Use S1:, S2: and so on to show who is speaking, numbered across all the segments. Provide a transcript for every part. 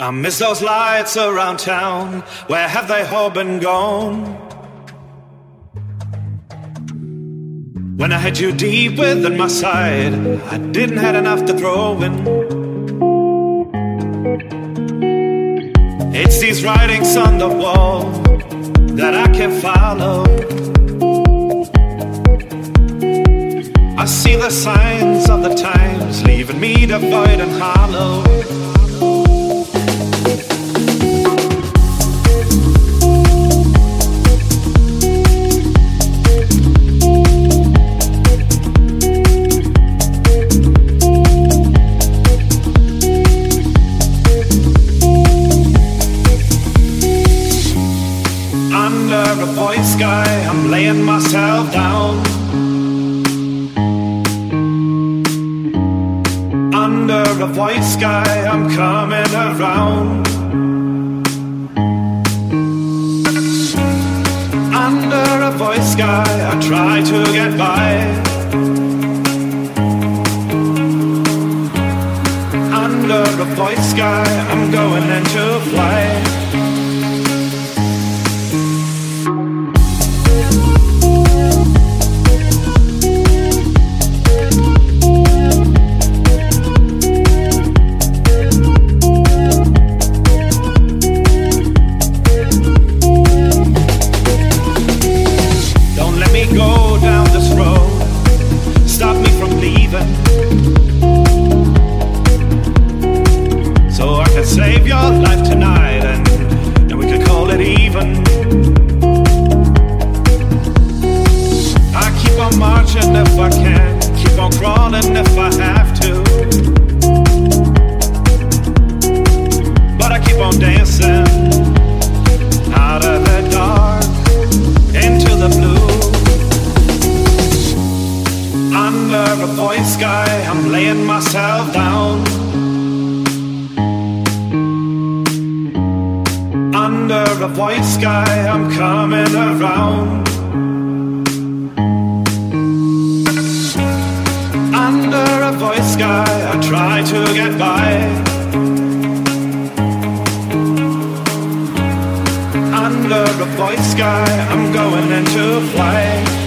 S1: I miss those lights around town. Where have they all been gone? When I had you deep within my side, I didn't have enough to throw in. It's these writings on the wall that I can follow. I see the signs of the times leaving me devoid and hollow. Laying myself down. Under a white sky, I'm coming around. Under a white sky, I try to get by. Under a void sky, I'm going into flight. I'm coming around. Under a void sky, I try to get by. Under a void sky, I'm going into flight.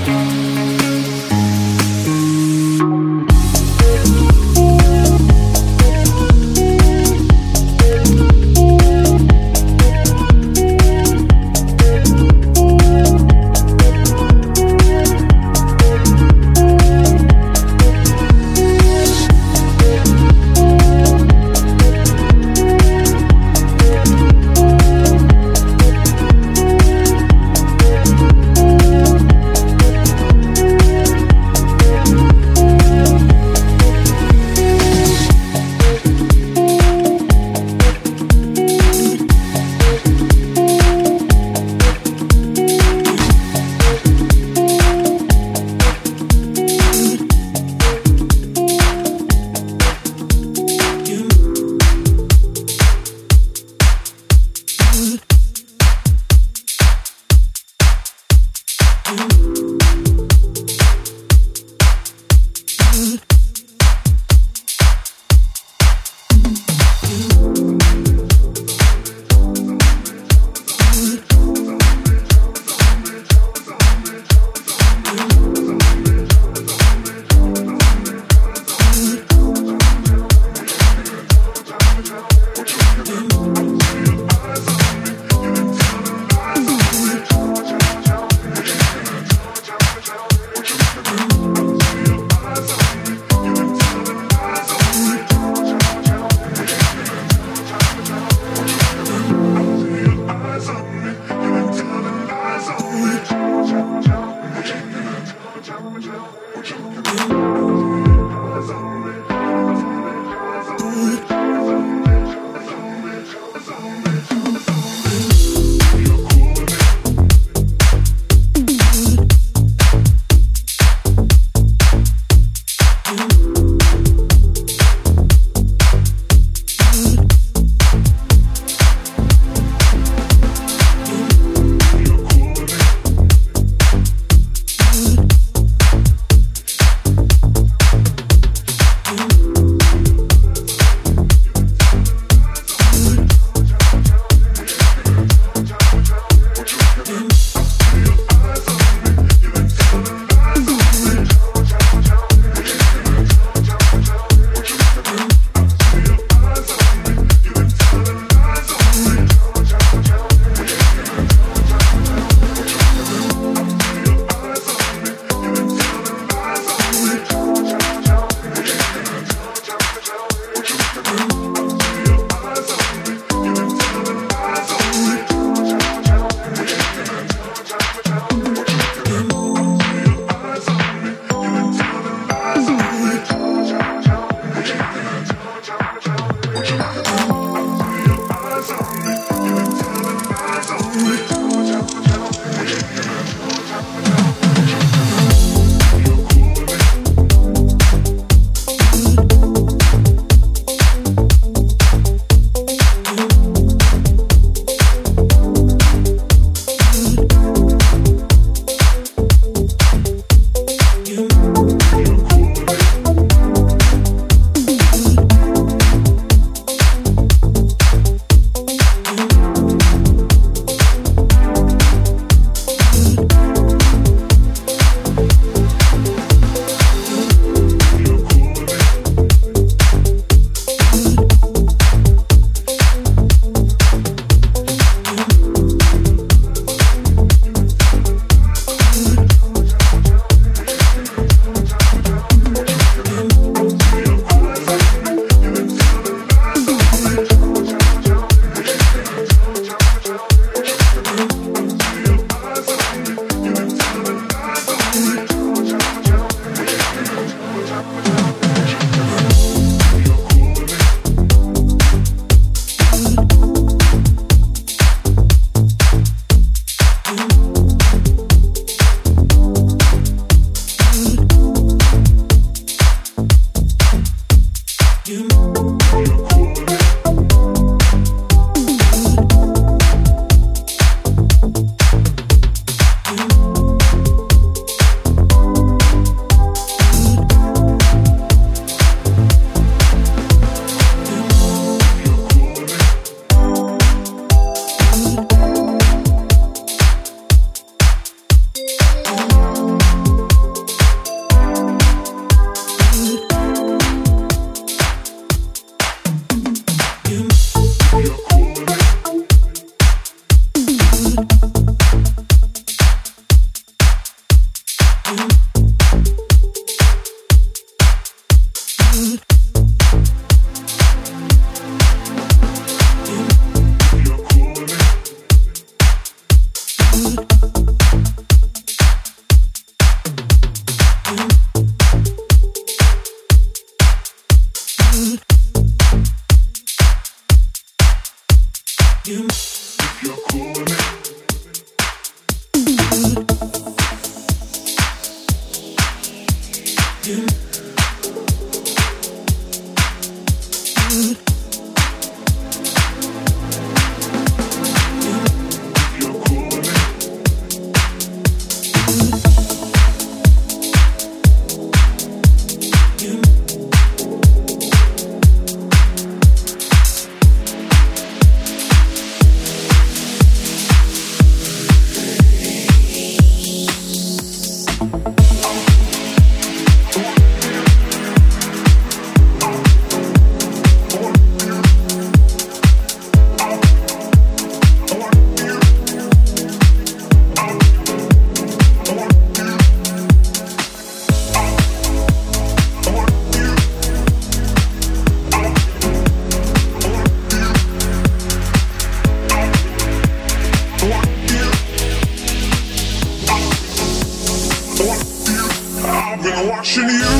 S2: watching you.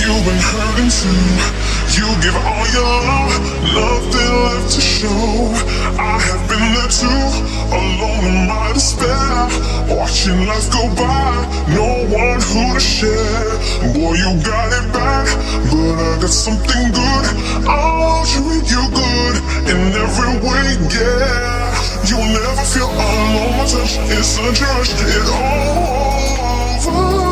S3: You've been hurting too. You give all your love, nothing left to show. I have been there too, alone in my despair. Watching life go by, no one who to share. Boy, you got it bad, but I got something good. I'll treat you good in every way, yeah. You'll never feel alone. My
S1: touch is a rush, it's all over.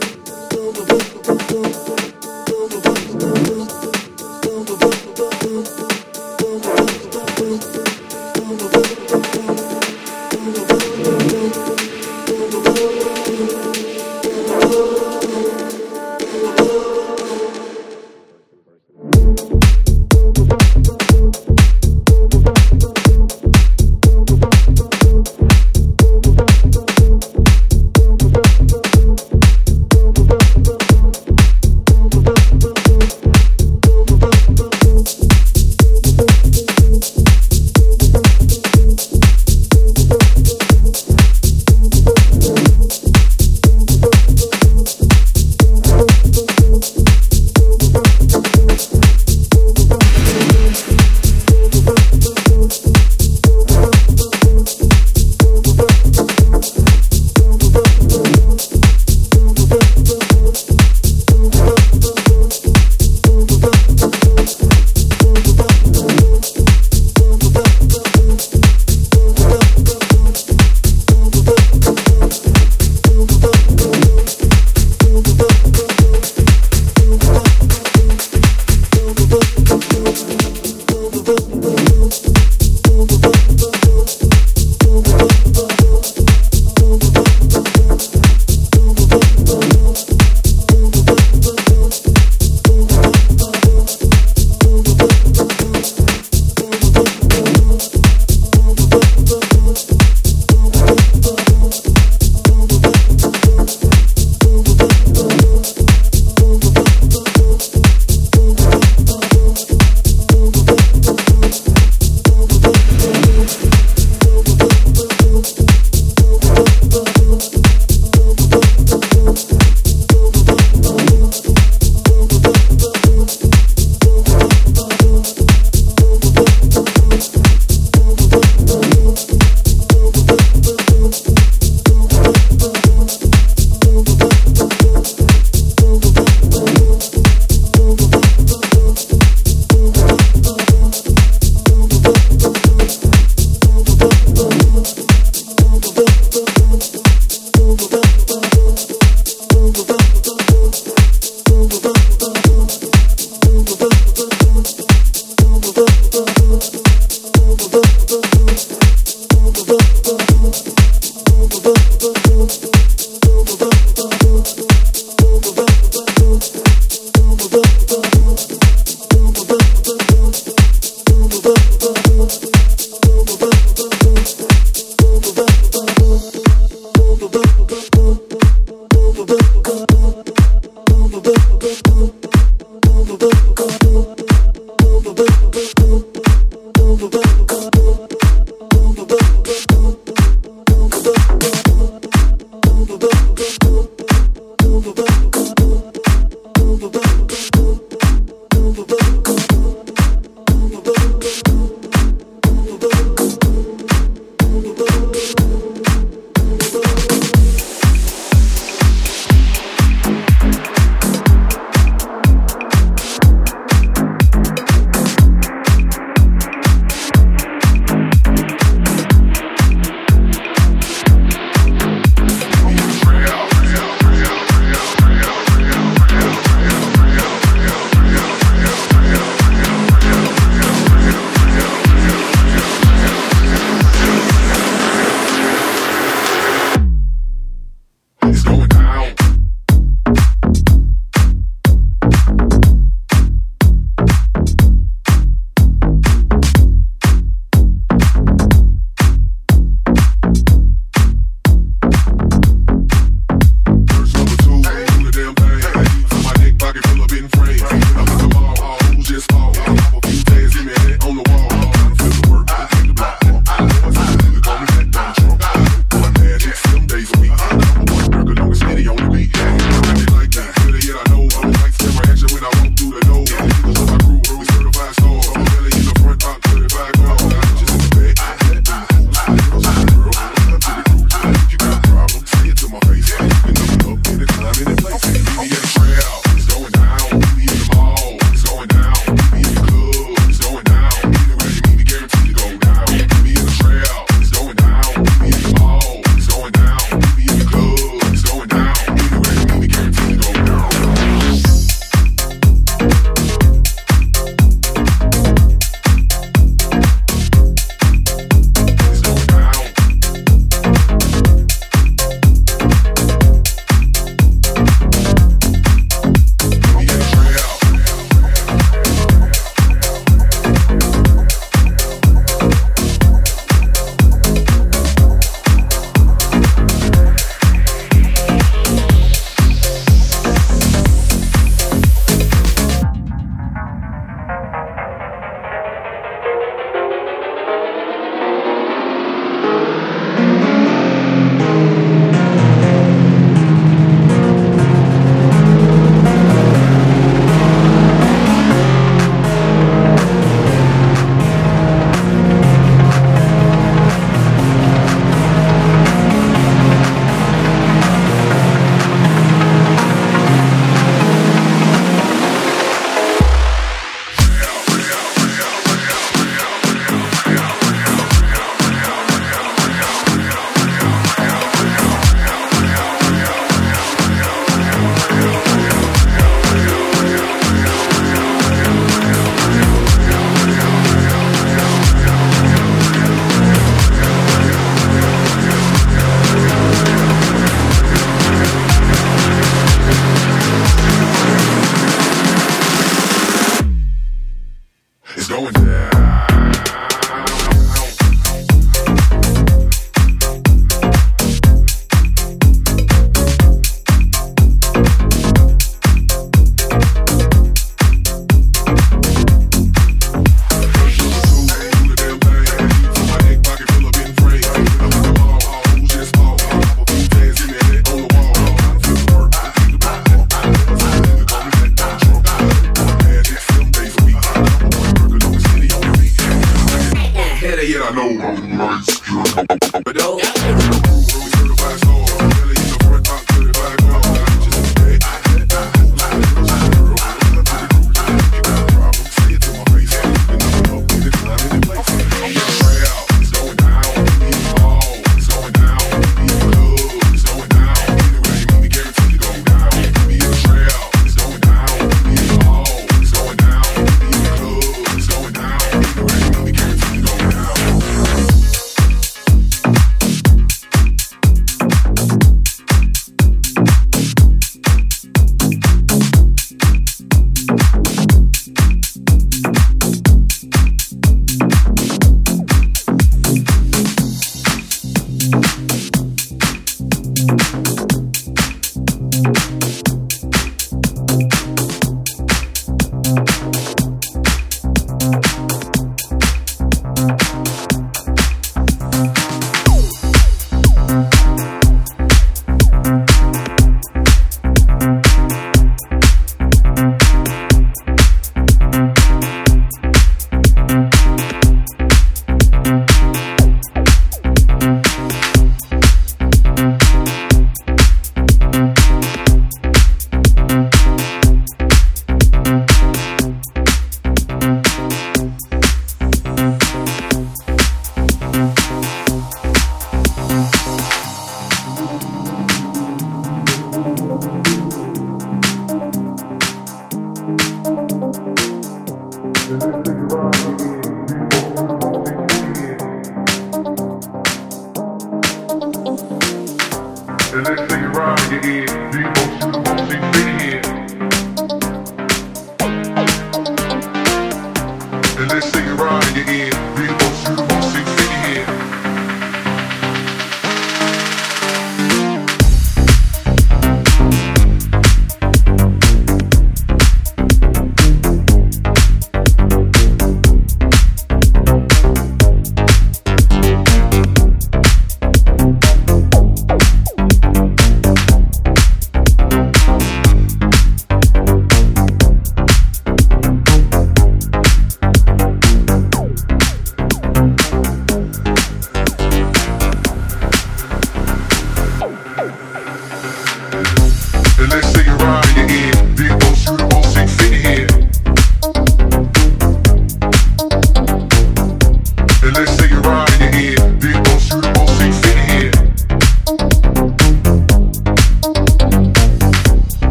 S1: Go.